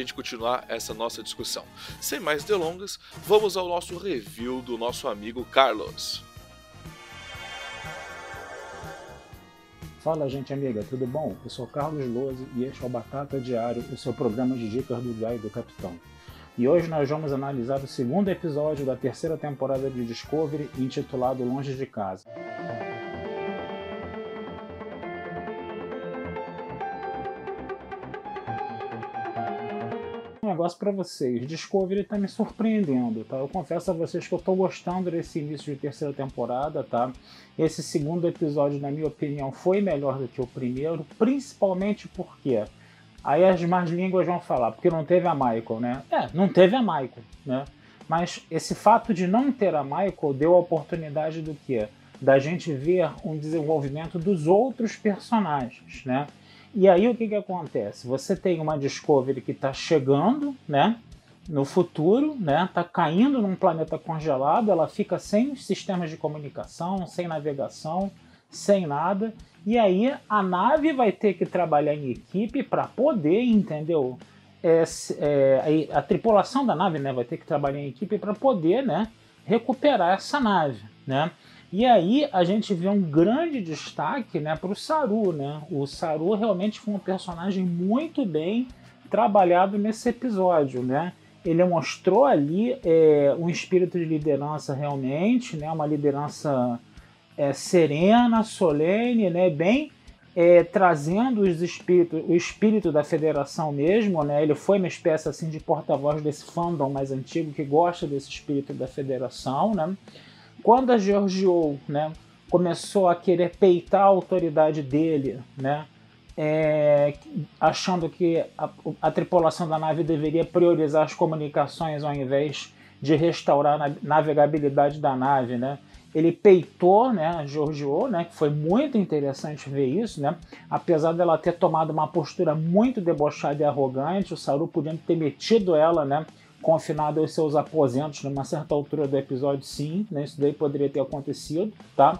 gente continuar essa nossa discussão. Sem mais delongas, vamos ao nosso review do nosso amigo Carlos. Fala gente amiga, tudo bom? Eu sou Carlos Lose e este é o Batata Diário, o seu programa de dicas do Diário do Capitão. E hoje nós vamos analisar o segundo episódio da terceira temporada de Discovery, intitulado Longe de Casa. Negócio para vocês. Discovery tá me surpreendendo, tá? Eu confesso a vocês que eu tô gostando desse início de terceira temporada, tá? Esse segundo episódio, na minha opinião, foi melhor do que o primeiro, principalmente porque aí as más línguas vão falar, porque não teve a Michael, né? É, não teve a Michael, né? Mas esse fato de não ter a Michael deu a oportunidade do quê? Da gente ver um desenvolvimento dos outros personagens, né? E aí o que, que acontece? Você tem uma Discovery que está chegando, né? No futuro, né? Tá caindo num planeta congelado, ela fica sem sistemas de comunicação, sem navegação, sem nada. E aí a nave vai ter que trabalhar em equipe para poder, entendeu? É, é, a, a, tripulação da nave, né, vai ter que trabalhar em equipe para poder, né, recuperar essa nave, né? E aí a gente vê um grande destaque né, para o Saru. Né? O Saru realmente foi um personagem muito bem trabalhado nesse episódio. Né? Ele mostrou ali é, um espírito de liderança realmente, né? uma liderança é, serena, solene, né? bem é, trazendo os espíritos, o espírito da federação mesmo. Né? Ele foi uma espécie assim, de porta-voz desse fandom mais antigo que gosta desse espírito da federação. Né? Quando a Georgiou né, começou a querer peitar a autoridade dele, né, é, achando que a, a, tripulação da nave deveria priorizar as comunicações ao invés de restaurar a navegabilidade da nave, né? Ele peitou, né, a Giorgio, né, que foi muito interessante ver isso, né? Apesar dela ter tomado uma postura muito debochada e arrogante, o Saru podia ter metido ela, né, confinado aos seus aposentos numa certa altura do episódio, sim, né? isso daí poderia ter acontecido, tá?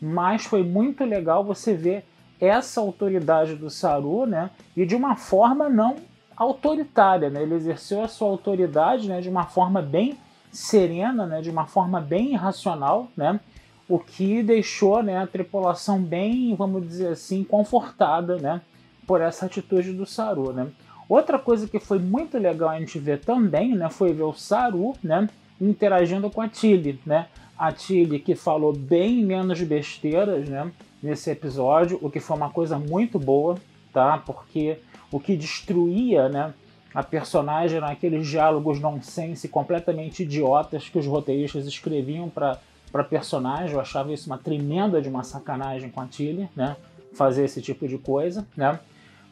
Mas foi muito legal você ver essa autoridade do Saru, né? E de uma forma não autoritária, né? Ele exerceu a sua autoridade, né? De uma forma bem serena, né? De uma forma bem racional, né? O que deixou, né? A tripulação bem, vamos dizer assim, confortada, né? Por essa atitude do Saru, né? Outra coisa que foi muito legal a gente ver também, né, foi ver o Saru, né, interagindo com a Tilly, né? A Tilly que falou bem menos besteiras, né, nesse episódio, o que foi uma coisa muito boa, tá? Porque o que destruía, né, a personagem naqueles diálogos nonsense completamente idiotas que os roteiristas escreviam para para personagem, eu achava isso uma tremenda de uma sacanagem com a Tilly, né? Fazer esse tipo de coisa, né?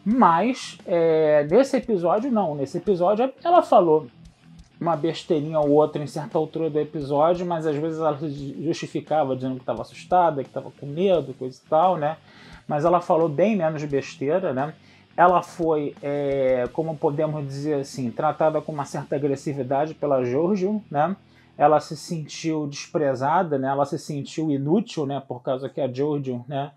Mas é, nesse episódio, não. Nesse episódio, ela falou uma besteirinha ou outra em certa altura do episódio, mas às vezes ela justificava dizendo que estava assustada, que estava com medo, coisa e tal, né? Mas ela falou bem menos besteira, né? Ela foi, é, como podemos dizer assim, tratada com uma certa agressividade pela Giorgio, né? Ela se sentiu desprezada, né? Ela se sentiu inútil, né? Por causa que a Giorgio, né?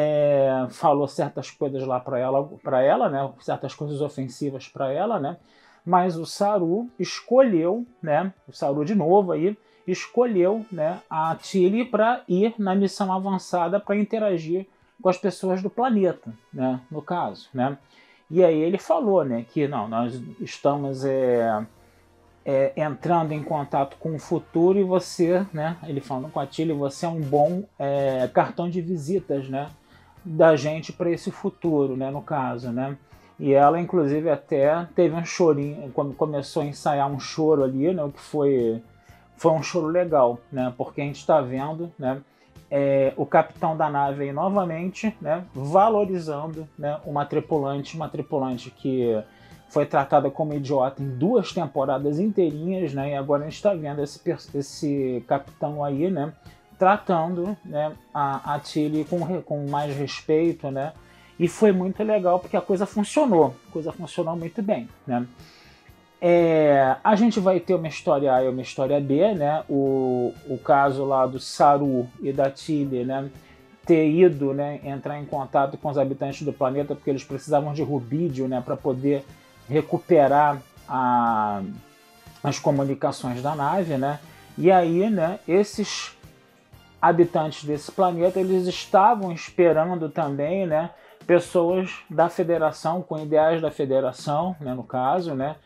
É, falou certas coisas lá para ela, para ela, né? Certas coisas ofensivas para ela, né? Mas o Saru escolheu, né? O Saru de novo aí escolheu, né? A Tilly para ir na missão avançada para interagir com as pessoas do planeta, né? No caso, né? E aí ele falou, né? Que não, nós estamos é, é, entrando em contato com o futuro e você, né? Ele falando com a Tilly, você é um bom é, cartão de visitas, né? Da gente para esse futuro, né, no caso, né? E ela, inclusive, até teve um chorinho, quando começou a ensaiar um choro ali, né, o que foi, foi um choro legal, né, porque a gente está vendo, né, é, o capitão da nave aí novamente, né, valorizando, né, uma tripulante, uma tripulante que foi tratada como idiota em duas temporadas inteirinhas, né, e agora a gente está vendo esse, esse capitão aí, né, tratando né, a, a Tilly com, com mais respeito, né? E foi muito legal porque a coisa funcionou, a coisa funcionou muito bem, né? É, a gente vai ter uma história A e uma história B, né? O, o caso lá do Saru e da Tilly, né? Ter ido, né? Entrar em contato com os habitantes do planeta porque eles precisavam de rubídio, né? Para poder recuperar a, as comunicações da nave, né? E aí, né? Esses habitantes desse planeta, eles estavam esperando também, né, pessoas da federação, com ideais da federação, né, no caso, né.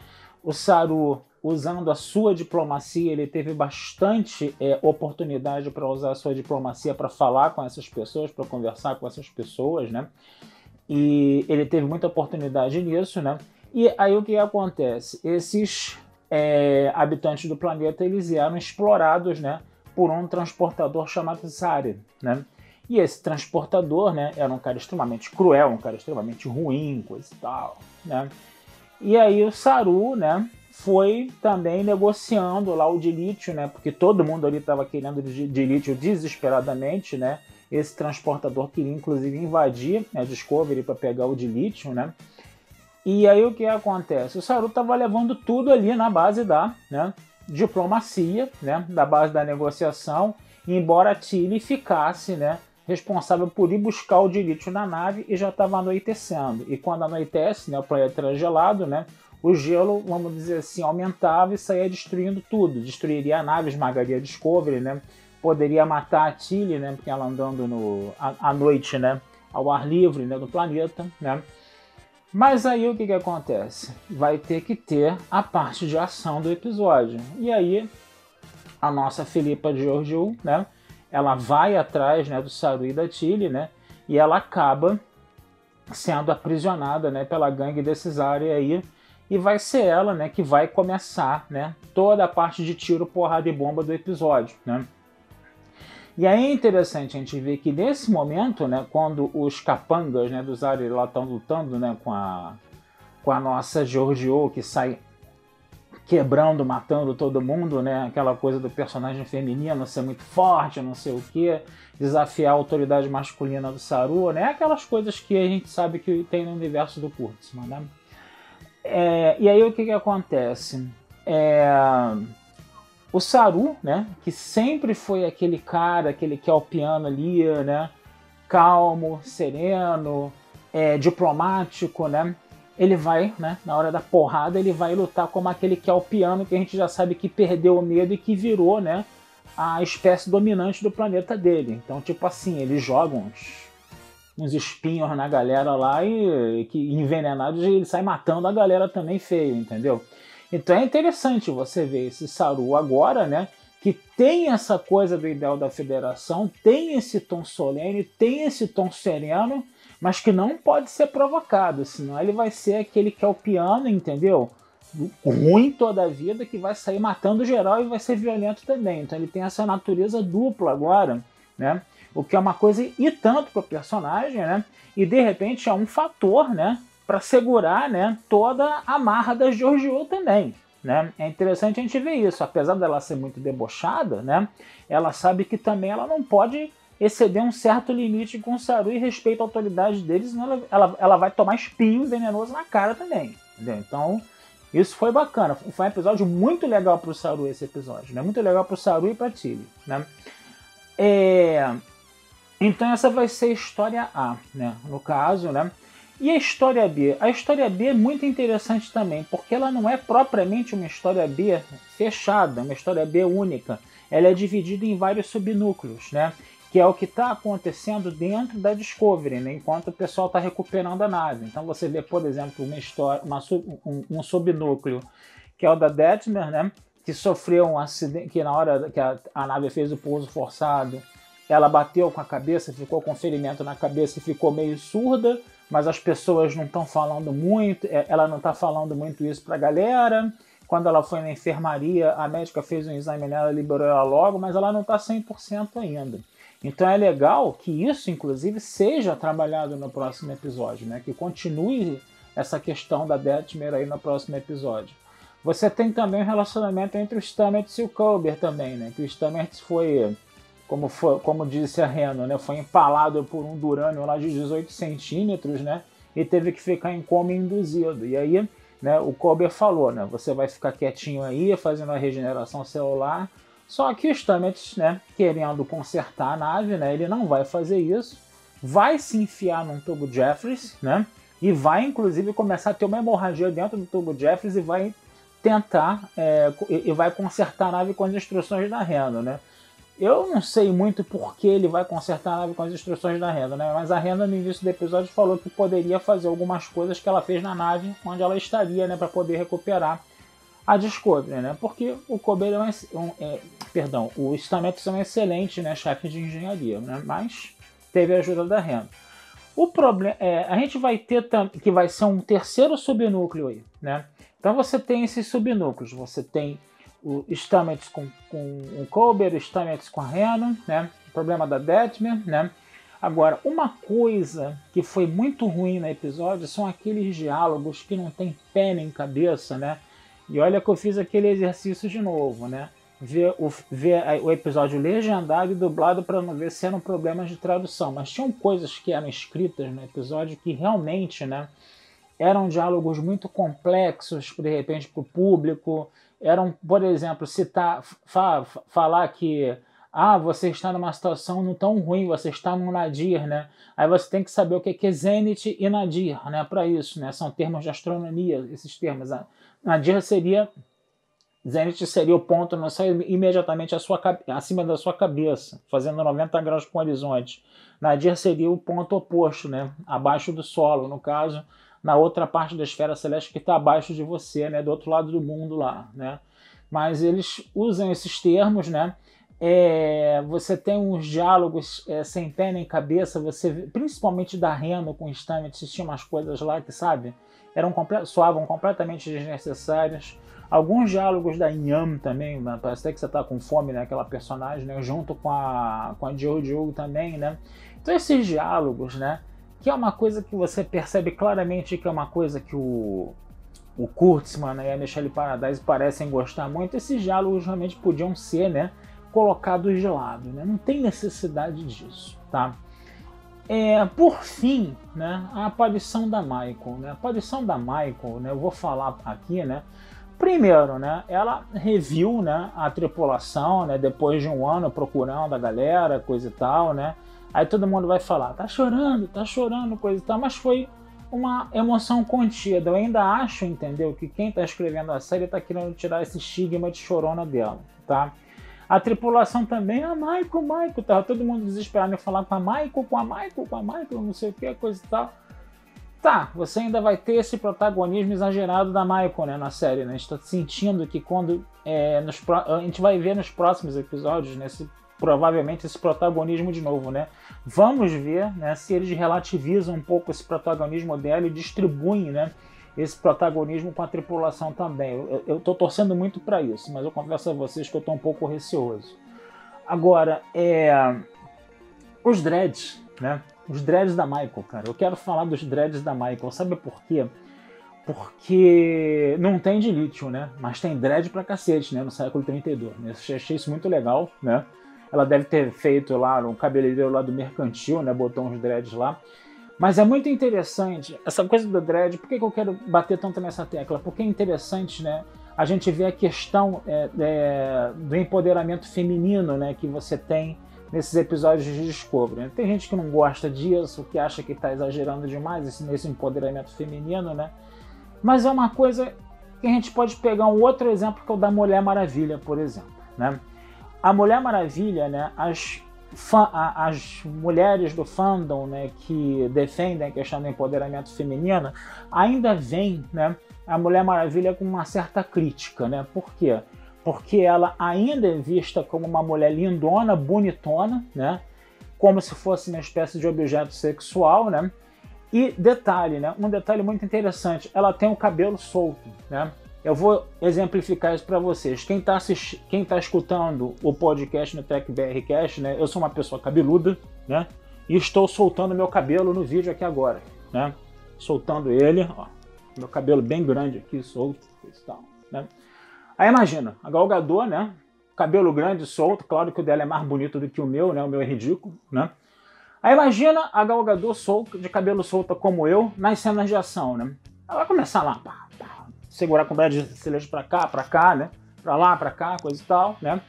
O Saru, usando a sua diplomacia, ele teve bastante é, oportunidade para usar a sua diplomacia para falar com essas pessoas, para conversar com essas pessoas, né. E ele teve muita oportunidade nisso, né. E aí o que acontece? Esses é, habitantes do planeta, eles eram explorados, né, por um transportador chamado Zari, né? E esse transportador, né, era um cara extremamente cruel, um cara extremamente ruim, coisa e tal, né? E aí o Saru, né, foi também negociando lá o de lítio, né? Porque todo mundo ali estava querendo de lítio desesperadamente, né? Esse transportador queria inclusive invadir a Discovery para pegar o de lítio, né? E aí o que acontece? O Saru estava levando tudo ali na base da, né, diplomacia, né, da base da negociação, embora Tilly ficasse, né, responsável por ir buscar o de lítio na nave e já estava anoitecendo. E quando anoitece, né, o planeta era gelado, né, o gelo, vamos dizer assim, aumentava e saía destruindo tudo. Destruiria a nave, esmagaria a Discovery, né, poderia matar a Tilly, né, porque ela andando no, à, à noite, né, ao ar livre, né, do planeta, né, mas aí o que, que acontece? Vai ter que ter a parte de ação do episódio. E aí a nossa Filipa Georgiou, né? Ela vai atrás né, do Saru e da Tilly, né? E ela acaba sendo aprisionada né, pela gangue desses áreas aí. E vai ser ela né, que vai começar né, toda a parte de tiro, porrada e bomba do episódio. Né? E aí é interessante a gente ver que nesse momento, né, quando os capangas né, dos Ares lá estão lutando né, com, a, com a nossa Giorgio, que sai quebrando, matando todo mundo, né? Aquela coisa do personagem feminino ser muito forte, não sei o que, desafiar a autoridade masculina do Saru, né? Aquelas coisas que a gente sabe que tem no universo do Kurtzman, né? É, e aí o que que acontece? É, o Saru, né, que sempre foi aquele cara, aquele que é o piano ali, né, calmo, sereno, é, diplomático, né, ele vai, né, na hora da porrada, ele vai lutar como aquele que é o piano, que a gente já sabe que perdeu o medo e que virou, né, a espécie dominante do planeta dele. Então, tipo assim, ele joga uns, uns espinhos na galera lá e, que envenenados ele sai matando a galera também feio, entendeu? Então é interessante você ver esse Saru agora, né? Que tem essa coisa do ideal da federação, tem esse tom solene, tem esse tom sereno, mas que não pode ser provocado, senão ele vai ser aquele que é o piano, entendeu? Ruim toda a vida, que vai sair matando geral e vai ser violento também. Então ele tem essa natureza dupla agora, né? O que é uma coisa e tanto para o personagem, né? E de repente é um fator, né? Para segurar né, toda a marra da Giorgio também. Né? É interessante a gente ver isso, apesar dela ser muito debochada, né? ela sabe que também ela não pode exceder um certo limite com o Saru e respeito à autoridade deles, senão ela, ela, ela vai tomar espinho venenoso na cara também. Entendeu? Então, isso foi bacana. Foi um episódio muito legal para o Saru esse episódio, né? Muito legal para o Saru e para Tilly, né? É... Então essa vai ser história A, né? No caso, né? E a história B? A história B é muito interessante também, porque ela não é propriamente uma história B fechada, uma história B única. Ela é dividida em vários subnúcleos, né? Que é o que está acontecendo dentro da Discovery, né? enquanto o pessoal está recuperando a nave. Então você vê, por exemplo, uma história, uma, um, um subnúcleo que é o da Detmer, né? Que sofreu um acidente, que na hora que a, a nave fez o pouso forçado, ela bateu com a cabeça, ficou com ferimento na cabeça e ficou meio surda, mas as pessoas não estão falando muito, é, ela não está falando muito isso para a galera. Quando ela foi na enfermaria, a médica fez um exame nela, liberou ela logo, mas ela não está 100% ainda. Então é legal que isso, inclusive, seja trabalhado no próximo episódio, né? Que continue essa questão da Detmer aí no próximo episódio. Você tem também o um relacionamento entre o Stamets e o Colbert também, né? Que o Stamets foi, como, foi, como disse a Reno, né? Foi empalado por um Durânio lá de 18 centímetros, né? E teve que ficar em coma induzido. E aí, né? O Colbert falou, né? Você vai ficar quietinho aí, fazendo a regeneração celular. Só que o Stamets, né? Querendo consertar a nave, né? Ele não vai fazer isso. Vai se enfiar num tubo Jeffries, né? E vai, inclusive, começar a ter uma hemorragia dentro do tubo Jeffries e vai tentar é, e vai consertar a nave com as instruções da Renda, né? Eu não sei muito por que ele vai consertar a nave com as instruções da Renda, né? Mas a Renda no início do episódio falou que poderia fazer algumas coisas que ela fez na nave onde ela estaria, né, para poder recuperar a Discovery, né? Porque o Kober é um, um é, perdão, o Stamets é um excelente, né, chefe de engenharia, né? Mas teve a ajuda da Renda. O problema é, a gente vai ter que vai ser um terceiro subnúcleo aí, né? Então você tem esses subnúcleos, você tem o Stamets com, com o Colbert, o Stamets com a Reno, né? O problema da Detmer, né? Agora, uma coisa que foi muito ruim no episódio são aqueles diálogos que não tem pé nem cabeça, né? E olha que eu fiz aquele exercício de novo, né? Ver o, ver o episódio legendado e dublado para não ver se eram problemas de tradução. Mas tinham coisas que eram escritas no episódio que realmente, né? eram diálogos muito complexos, de repente, para o público. Eram, por exemplo, citar, fa, falar que ah, você está numa situação não tão ruim, você está no nadir, né? Aí você tem que saber o que é zenit e nadir, né? Para isso, né? São termos de astronomia, esses termos. Nadir seria zenit seria o ponto não sai imediatamente sua, acima da sua cabeça, fazendo 90 graus com o horizonte. Nadir seria o ponto oposto, né? Abaixo do solo, no caso na outra parte da esfera celeste que está abaixo de você, né, do outro lado do mundo lá, né? Mas eles usam esses termos, né? É, você tem uns diálogos é, sem pé nem cabeça, você principalmente da Reno com o Stamets, tinha umas coisas lá que, sabe, eram soavam completamente desnecessárias. Alguns diálogos da Inham também, né? parece até que você está com fome, né? Aquela personagem, né? Junto com a, com a Jojo também, né? Então esses diálogos, né? Que é uma coisa que você percebe claramente que é uma coisa que o, o Kurtzman e a Michelle Paradise parecem gostar muito, esses diálogos realmente podiam ser né, colocados de lado. Né? Não tem necessidade disso. Tá? É, por fim, né, a aparição da Michael. Né? A aparição da Michael, né, eu vou falar aqui, né? Primeiro, né, ela reviu né, a tripulação, né, depois de um ano procurando a galera, coisa e tal, né? Aí todo mundo vai falar, tá chorando, tá chorando, coisa e tal, mas foi uma emoção contida. Eu ainda acho, entendeu, que quem tá escrevendo a série tá querendo tirar esse estigma de chorona dela, tá? A tripulação também, ah, Michael, Michael, tava todo mundo desesperado em falar com a Michael, com a Michael, com a Michael, não sei o que, coisa e tal. Tá, você ainda vai ter esse protagonismo exagerado da Michael né, na série, né? A gente tá sentindo que quando. É, nos, a gente vai ver nos próximos episódios, nesse provavelmente esse protagonismo de novo, né? Vamos ver né, se eles relativizam um pouco esse protagonismo dela e distribuem né, esse protagonismo com a tripulação também. Eu estou torcendo muito para isso, mas eu confesso a vocês que eu estou um pouco receoso. Agora, é, os dreads, né? Os dreads da Michael, cara. Eu quero falar dos dreads da Michael. Sabe por quê? Porque não tem de lítio, né? Mas tem dread pra cacete, né? No século 32. Né? Eu achei isso muito legal, né? Ela deve ter feito lá um cabeleireiro lá do mercantil, né? Botou uns dreads lá. Mas é muito interessante essa coisa do dread. Por que, que eu quero bater tanto nessa tecla? Porque é interessante, né? A gente vê a questão é, é, do empoderamento feminino, né? Que você tem nesses episódios de Discovery. Né? Tem gente que não gosta disso, que acha que está exagerando demais nesse empoderamento feminino, né? Mas é uma coisa que a gente pode pegar um outro exemplo que é o da Mulher Maravilha, por exemplo, né? A Mulher Maravilha, né, as, as mulheres do fandom né, que defendem a questão do empoderamento feminino ainda veem né, a Mulher Maravilha com uma certa crítica. Né? Por quê? Porque ela ainda é vista como uma mulher lindona, bonitona, né? como se fosse uma espécie de objeto sexual, né? E detalhe, né? Um detalhe muito interessante, ela tem o cabelo solto, né? Eu vou exemplificar isso para vocês. Quem está quem tá escutando o podcast no Tech BR Cast, né? Eu sou uma pessoa cabeluda, né? E estou soltando meu cabelo no vídeo aqui agora, né? Soltando ele, ó, meu cabelo bem grande aqui, solto, e tal, né? Aí imagina, a Galgador, né? cabelo grande, solto, claro que o dela é mais bonito do que o meu, né? O meu é ridículo, né? Aí imagina a Galgador solto, de cabelo solto como eu, nas cenas de ação, né? Ela vai começar lá, pá, pá, segurar com o braço de celejo pra cá, pra cá, né? Pra lá, pra cá, coisa e tal, né?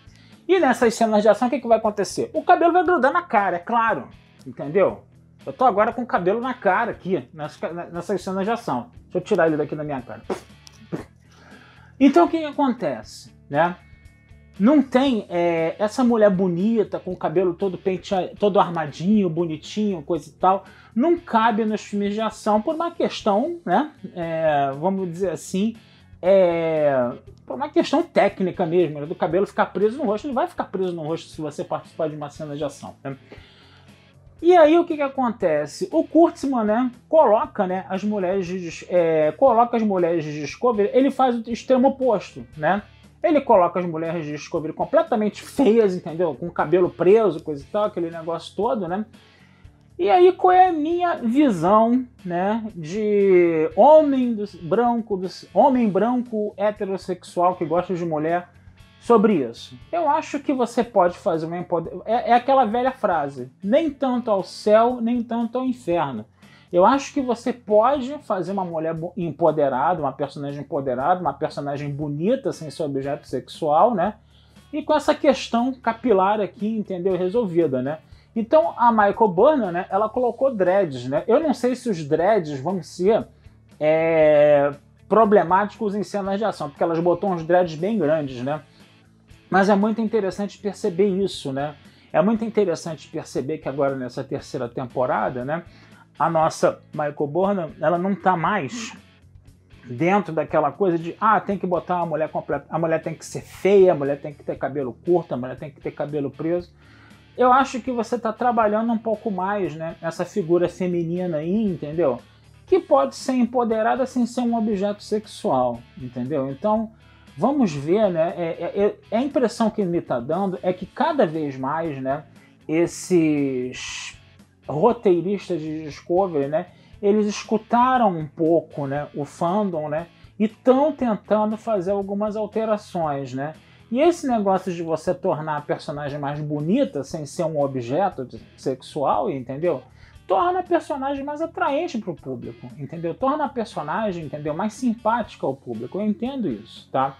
E nessas cenas de ação, o que, que vai acontecer? O cabelo vai grudar na cara, é claro, entendeu? Eu tô agora com o cabelo na cara aqui, nessas, nessas cenas de ação. Deixa eu tirar ele daqui da minha cara. Então o que, que acontece, né? Não tem é, essa mulher bonita, com o cabelo todo penteado, todo armadinho, bonitinho, coisa e tal. Não cabe nos filmes de ação por uma questão, né? É, vamos dizer assim, é, por uma questão técnica mesmo, né, do cabelo ficar preso no rosto. Ele vai ficar preso no rosto se você participar de uma cena de ação. Né? E aí o que, que acontece? O Kurtzman, né, coloca, né, as mulheres de, é, coloca as mulheres de Discovery, ele faz o extremo oposto, né? Ele coloca as mulheres de Discovery completamente feias, entendeu? Com cabelo preso, coisa e tal, aquele negócio todo, né? E aí, qual é a minha visão, né, de homem do, branco, do, homem branco heterossexual que gosta de mulher sobre isso? Eu acho que você pode fazer uma é, é aquela velha frase: nem tanto ao céu, nem tanto ao inferno. Eu acho que você pode fazer uma mulher empoderada, uma personagem empoderada, uma personagem bonita sem ser objeto sexual, né? E com essa questão capilar aqui, entendeu? Resolvida, né? Então a Michael Burnham, né? Ela colocou dreads, né? Eu não sei se os dreads vão ser é, problemáticos em cenas de ação, porque elas botou uns dreads bem grandes, né? Mas é muito interessante perceber isso, né? É muito interessante perceber que agora nessa terceira temporada, né? A nossa Michael Burnham, ela não está mais dentro daquela coisa de ah, tem que botar uma mulher completa, a mulher tem que ser feia, a mulher tem que ter cabelo curto, a mulher tem que ter cabelo preso. Eu acho que você está trabalhando um pouco mais, né, essa figura feminina aí, entendeu? Que pode ser empoderada sem ser um objeto sexual, entendeu? Então, vamos ver, né? É, é, é, é a impressão que me está dando é que cada vez mais, né, esses roteiristas de Discovery, né, eles escutaram um pouco, né, o fandom, né, e estão tentando fazer algumas alterações, né. E esse negócio de você tornar a personagem mais bonita sem ser um objeto sexual, entendeu? Torna a personagem mais atraente para o público, entendeu? Torna a personagem, entendeu, mais simpática ao público. Eu entendo isso, tá?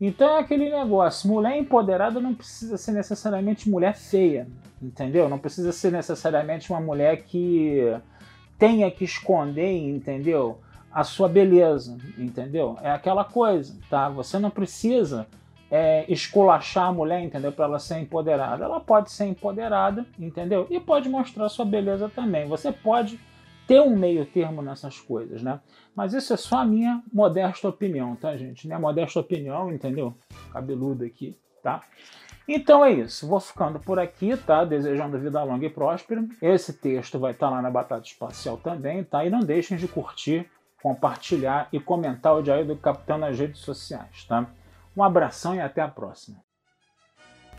Então é aquele negócio, mulher empoderada não precisa ser necessariamente mulher feia, entendeu? Não precisa ser necessariamente uma mulher que tenha que esconder, entendeu? A sua beleza, entendeu? É aquela coisa, tá? Você não precisa é, esculachar a mulher, entendeu? Para ela ser empoderada. Ela pode ser empoderada, entendeu? E pode mostrar sua beleza também. Você pode ter um meio termo nessas coisas, né? Mas isso é só a minha modesta opinião, tá, gente? Minha modesta opinião, entendeu? Cabeludo aqui, tá? Então é isso. Vou ficando por aqui, tá? Desejando vida longa e próspera. Esse texto vai estar lá na Batata Espacial também, tá? E não deixem de curtir, compartilhar e comentar o Diário do Capitão nas redes sociais, tá? Um abração e até a próxima.